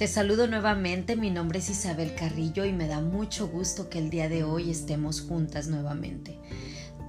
Te saludo nuevamente, mi nombre es Isabel Carrillo y me da mucho gusto que el día de hoy estemos juntas nuevamente.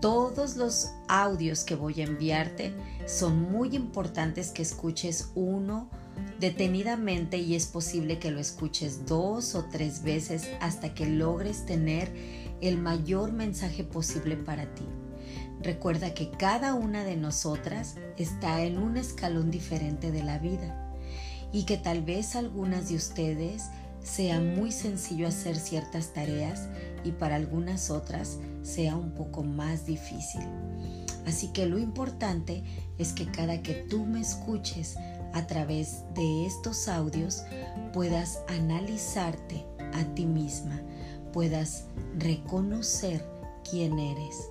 Todos los audios que voy a enviarte son muy importantes que escuches uno detenidamente y es posible que lo escuches dos o tres veces hasta que logres tener el mayor mensaje posible para ti. Recuerda que cada una de nosotras está en un escalón diferente de la vida y que tal vez algunas de ustedes sea muy sencillo hacer ciertas tareas y para algunas otras sea un poco más difícil. Así que lo importante es que cada que tú me escuches a través de estos audios puedas analizarte a ti misma, puedas reconocer quién eres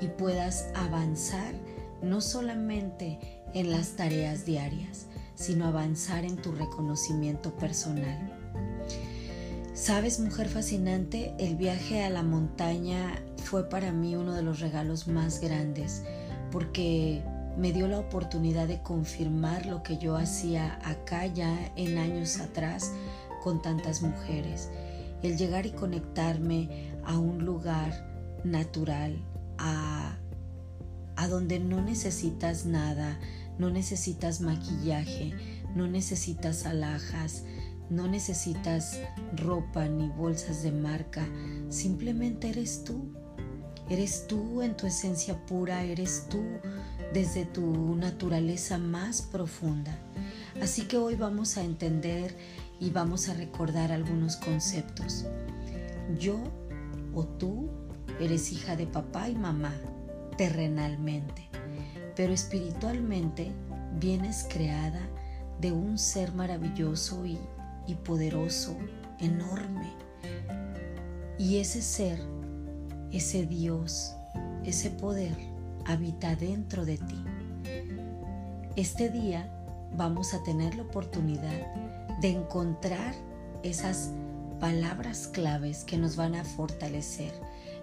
y puedas avanzar no solamente en las tareas diarias, sino avanzar en tu reconocimiento personal. Sabes, mujer fascinante, el viaje a la montaña fue para mí uno de los regalos más grandes porque me dio la oportunidad de confirmar lo que yo hacía acá ya en años atrás con tantas mujeres. El llegar y conectarme a un lugar natural, a, a donde no necesitas nada, no necesitas maquillaje, no necesitas alhajas, no necesitas ropa ni bolsas de marca, simplemente eres tú. Eres tú en tu esencia pura, eres tú desde tu naturaleza más profunda. Así que hoy vamos a entender y vamos a recordar algunos conceptos. Yo o tú eres hija de papá y mamá terrenalmente pero espiritualmente vienes creada de un ser maravilloso y, poderoso, enorme. Y ese ser, ese Dios, ese poder habita dentro de ti. Este día vamos a tener la oportunidad de encontrar esas palabras claves que nos van a fortalecer,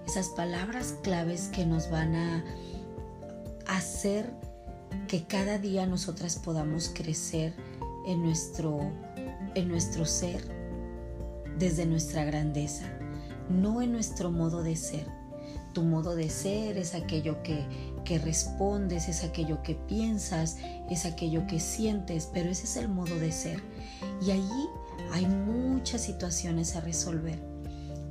esas palabras claves que nos van a hacer que cada día nosotras podamos crecer en nuestro, en nuestro ser desde nuestra grandeza, no en nuestro modo de ser. Tu modo de ser es aquello que, que respondes, es aquello que piensas, es aquello que sientes, pero ese es el modo de ser. Y allí hay muchas situaciones a resolver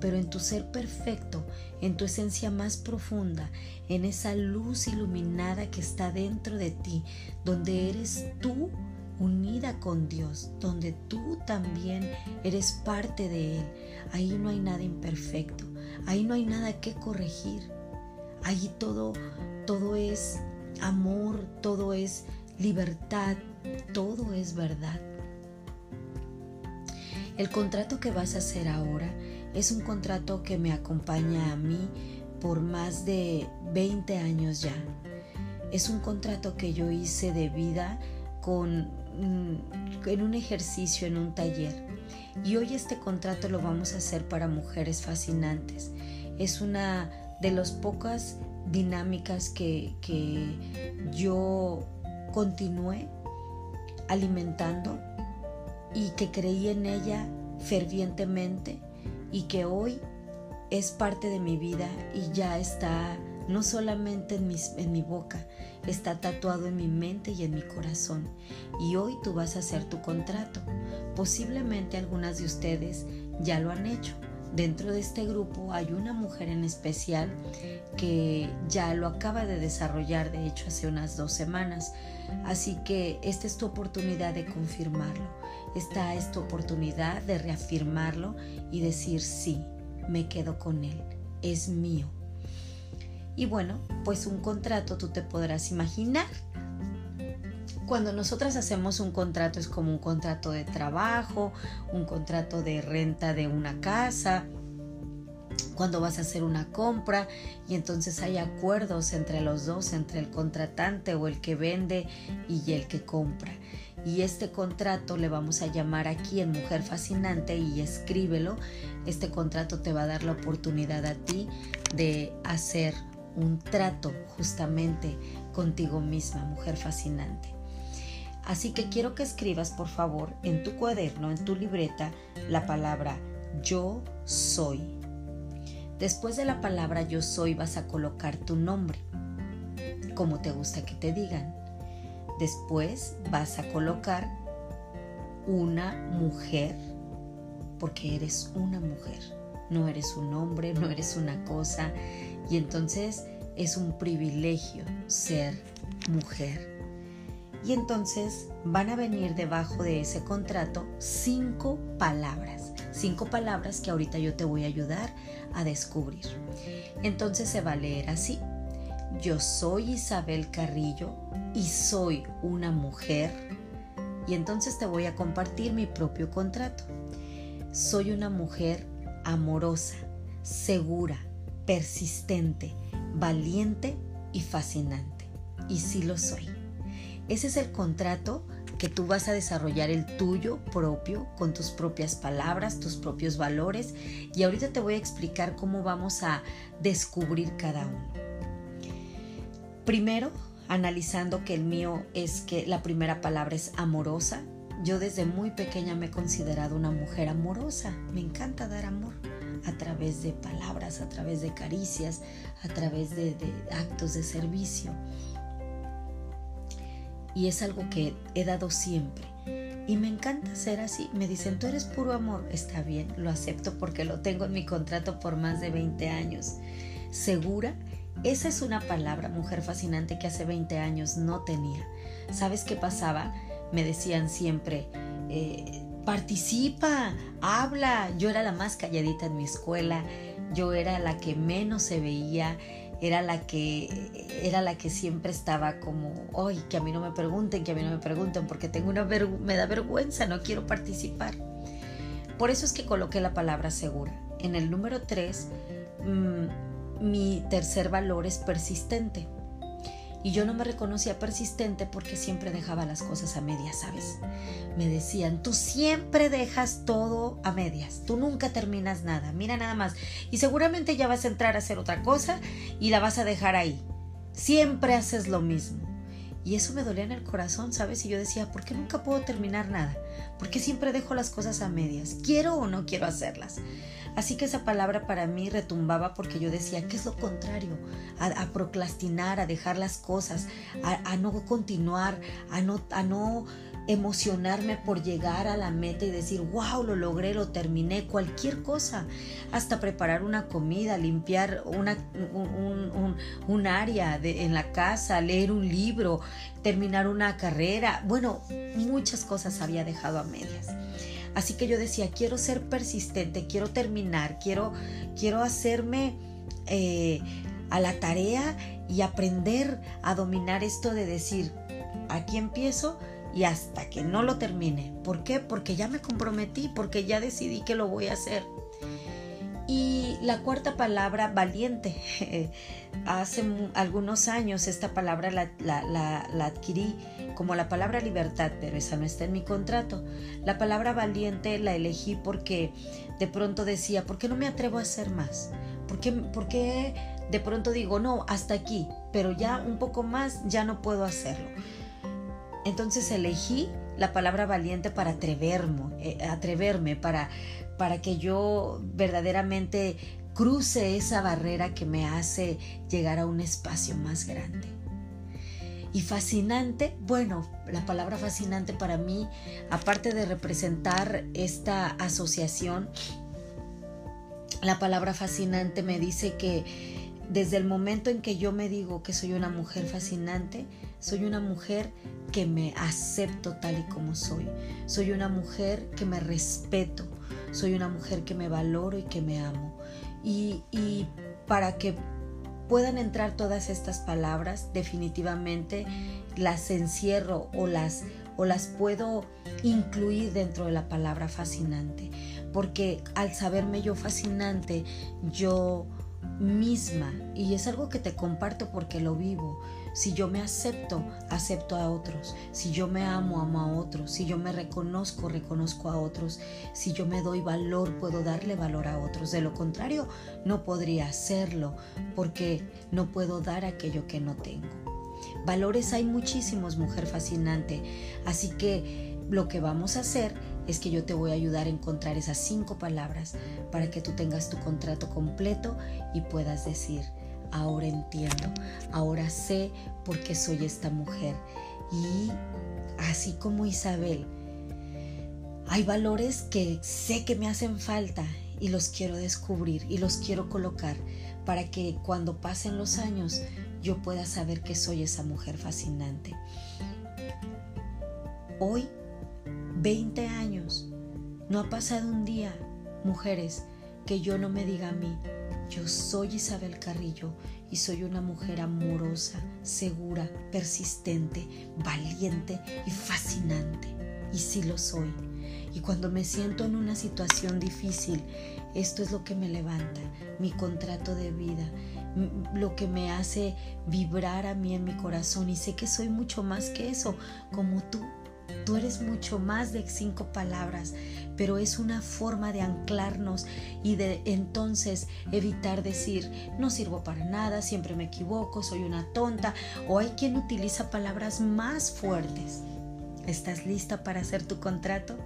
pero en tu ser perfecto, en tu esencia más profunda, en esa luz iluminada que está dentro de ti, donde eres tú unida con Dios, donde tú también eres parte de Él. Ahí no hay nada imperfecto, ahí no hay nada que corregir. Ahí todo, todo es amor, todo es libertad, todo es verdad. El contrato que vas a hacer ahora es un contrato que me acompaña a mí por más de 20 años ya. Es un contrato que yo hice de vida con, mm, en un ejercicio, en un taller. Y hoy este contrato lo vamos a hacer para mujeres fascinantes. Es una de las pocas dinámicas que, que yo continué alimentando y que creí en ella fervientemente y que hoy es parte de mi vida y ya está no solamente en, en mi boca, está tatuado en mi mente y en mi corazón. Y hoy tú vas a hacer tu contrato. Posiblemente algunas de ustedes ya lo han hecho. Dentro de este grupo hay una mujer en especial que ya lo acaba de desarrollar, de hecho, hace unas dos semanas. Así que esta es tu oportunidad de confirmarlo. Esta es tu oportunidad de reafirmarlo y decir sí, me quedo con él, es mío. Y bueno, pues un contrato tú te podrás imaginar. Cuando nosotras hacemos un contrato es como un contrato de trabajo, un contrato de renta de una casa, cuando vas a hacer una compra y entonces hay acuerdos entre los dos, entre el contratante o el que vende y el que compra. Y este contrato le vamos a llamar aquí en Mujer Fascinante y escríbelo. Este contrato te va a dar la oportunidad a ti de hacer un trato justamente contigo misma, Mujer Fascinante. Así que quiero que escribas, por favor, en tu cuaderno, en tu libreta, la palabra yo soy. Después de la palabra yo soy vas a colocar tu nombre, como te gusta que te digan. Después vas a colocar una mujer, porque eres una mujer, no eres un hombre, no eres una cosa, y entonces es un privilegio ser mujer. Y entonces van a venir debajo de ese contrato cinco palabras, cinco palabras que ahorita yo te voy a ayudar a descubrir. Entonces se va a leer así. Yo soy Isabel Carrillo y soy una mujer. Y entonces te voy a compartir mi propio contrato. Soy una mujer amorosa, segura, persistente, valiente y fascinante. Y sí lo soy. Ese es el contrato que tú vas a desarrollar el tuyo propio, con tus propias palabras, tus propios valores. Y ahorita te voy a explicar cómo vamos a descubrir cada uno. Primero, analizando que el mío es que la primera palabra es amorosa. Yo desde muy pequeña me he considerado una mujer amorosa. Me encanta dar amor a través de palabras, a través de caricias, a través de, de actos de servicio y es algo que he dado siempre. Y me encanta ser así. Me dicen, tú eres puro amor. Está bien, lo acepto porque lo tengo en mi contrato por más de 20 años. ¿Segura? Esa es una palabra, mujer fascinante, que hace 20 años no tenía. ¿Sabes qué pasaba? Me decían siempre, eh, participa, habla. Yo era la más calladita en mi escuela, yo era la que menos se veía, era la que era la que siempre estaba como, "Ay, que a mí no me pregunten, que a mí no me pregunten porque tengo una me da vergüenza, no quiero participar." Por eso es que coloqué la palabra segura. En el número 3 mm, mi tercer valor es persistente. Y yo no me reconocía persistente porque siempre dejaba las cosas a medias, ¿sabes? Me decían, tú siempre dejas todo a medias, tú nunca terminas nada, mira nada más. Y seguramente ya vas a entrar a hacer otra cosa y la vas a dejar ahí. Siempre haces lo mismo. Y eso me dolía en el corazón, ¿sabes? Y yo decía, ¿por qué nunca puedo terminar nada? ¿Por qué siempre dejo las cosas a medias? ¿Quiero o no quiero hacerlas? Así que esa palabra para mí retumbaba porque yo decía, ¿qué es lo contrario? A, procrastinar, a dejar las cosas, a, no continuar, a no, a no emocionarme por llegar a la meta y decir, wow, lo logré, lo terminé, cualquier cosa, hasta preparar una comida, limpiar una, un, área de, en la casa, leer un libro, terminar una carrera, bueno, muchas cosas había dejado a medias. Así que yo decía, quiero ser persistente, quiero terminar, quiero, quiero hacerme eh, a la tarea y aprender a dominar esto de decir, aquí empiezo y hasta que no lo termine. ¿Por qué? Porque ya me comprometí, porque ya decidí que lo voy a hacer. Y la cuarta palabra, valiente. Hace algunos años esta palabra la, la, adquirí como la palabra libertad, pero esa no está en mi contrato. La palabra valiente la elegí porque de pronto decía, ¿por qué no me atrevo a hacer más? ¿Por qué, por qué de pronto digo, no, hasta aquí, pero ya un poco más ya no puedo hacerlo? Entonces elegí la palabra valiente para atreverme, eh, atreverme para, para que yo verdaderamente cruce esa barrera que me hace llegar a un espacio más grande. Y fascinante, bueno, la palabra fascinante para mí, aparte de representar esta asociación, la palabra fascinante me dice que desde el momento en que yo me digo que soy una mujer fascinante, soy una mujer que me acepto tal y como soy. Soy una mujer que me respeto. Soy una mujer que me valoro y que me amo. Y, para que puedan entrar todas estas palabras, definitivamente las encierro o las, o las puedo incluir dentro de la palabra fascinante. Porque al saberme yo fascinante, yo misma, y es algo que te comparto porque lo vivo, si yo me acepto, acepto a otros. Si yo me amo, amo a otros. Si yo me reconozco, reconozco a otros. Si yo me doy valor, puedo darle valor a otros. De lo contrario, no podría hacerlo porque no puedo dar aquello que no tengo. Valores hay muchísimos, mujer fascinante. Así que lo que vamos a hacer es que yo te voy a ayudar a encontrar esas cinco palabras para que tú tengas tu contrato completo y puedas decir, ahora entiendo, ahora sé por qué soy esta mujer. Y así como Isabel, hay valores que sé que me hacen falta y los quiero descubrir y los quiero colocar para que cuando pasen los años yo pueda saber que soy esa mujer fascinante. Hoy, 20 años, no ha pasado un día, mujeres, que yo no me diga a mí, yo soy Isabel Carrillo y soy una mujer amorosa, segura, persistente, valiente y fascinante. Y sí lo soy. Y cuando me siento en una situación difícil, esto es lo que me levanta, mi contrato de vida, lo que me hace vibrar a mí en mi corazón. Y sé que soy mucho más que eso, como tú. Tú eres mucho más de cinco palabras, pero es una forma de anclarnos y de entonces evitar decir, no sirvo para nada, siempre me equivoco, soy una tonta, o hay quien utiliza palabras más fuertes. ¿Estás lista para hacer tu contrato?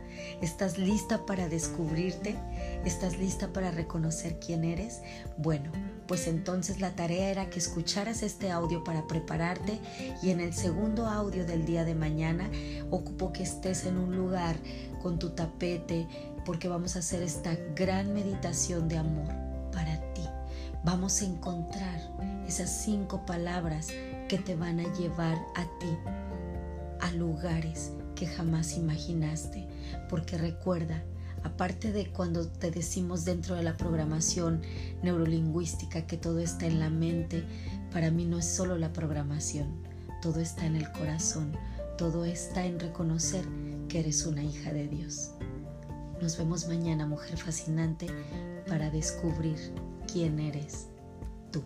¿Estás lista para descubrirte? ¿Estás lista para reconocer quién eres? Bueno, pues entonces la tarea era que escucharas este audio para prepararte y en el segundo audio del día de mañana ocupo que estés en un lugar con tu tapete porque vamos a hacer esta gran meditación de amor para ti. Vamos a encontrar esas cinco palabras que te van a llevar a ti a lugares que jamás imaginaste, porque recuerda, aparte de cuando te decimos dentro de la programación neurolingüística que todo está en la mente, para mí no es solo la programación, todo está en el corazón, todo está en reconocer que eres una hija de Dios. Nos vemos mañana, mujer fascinante, para descubrir quién eres tú.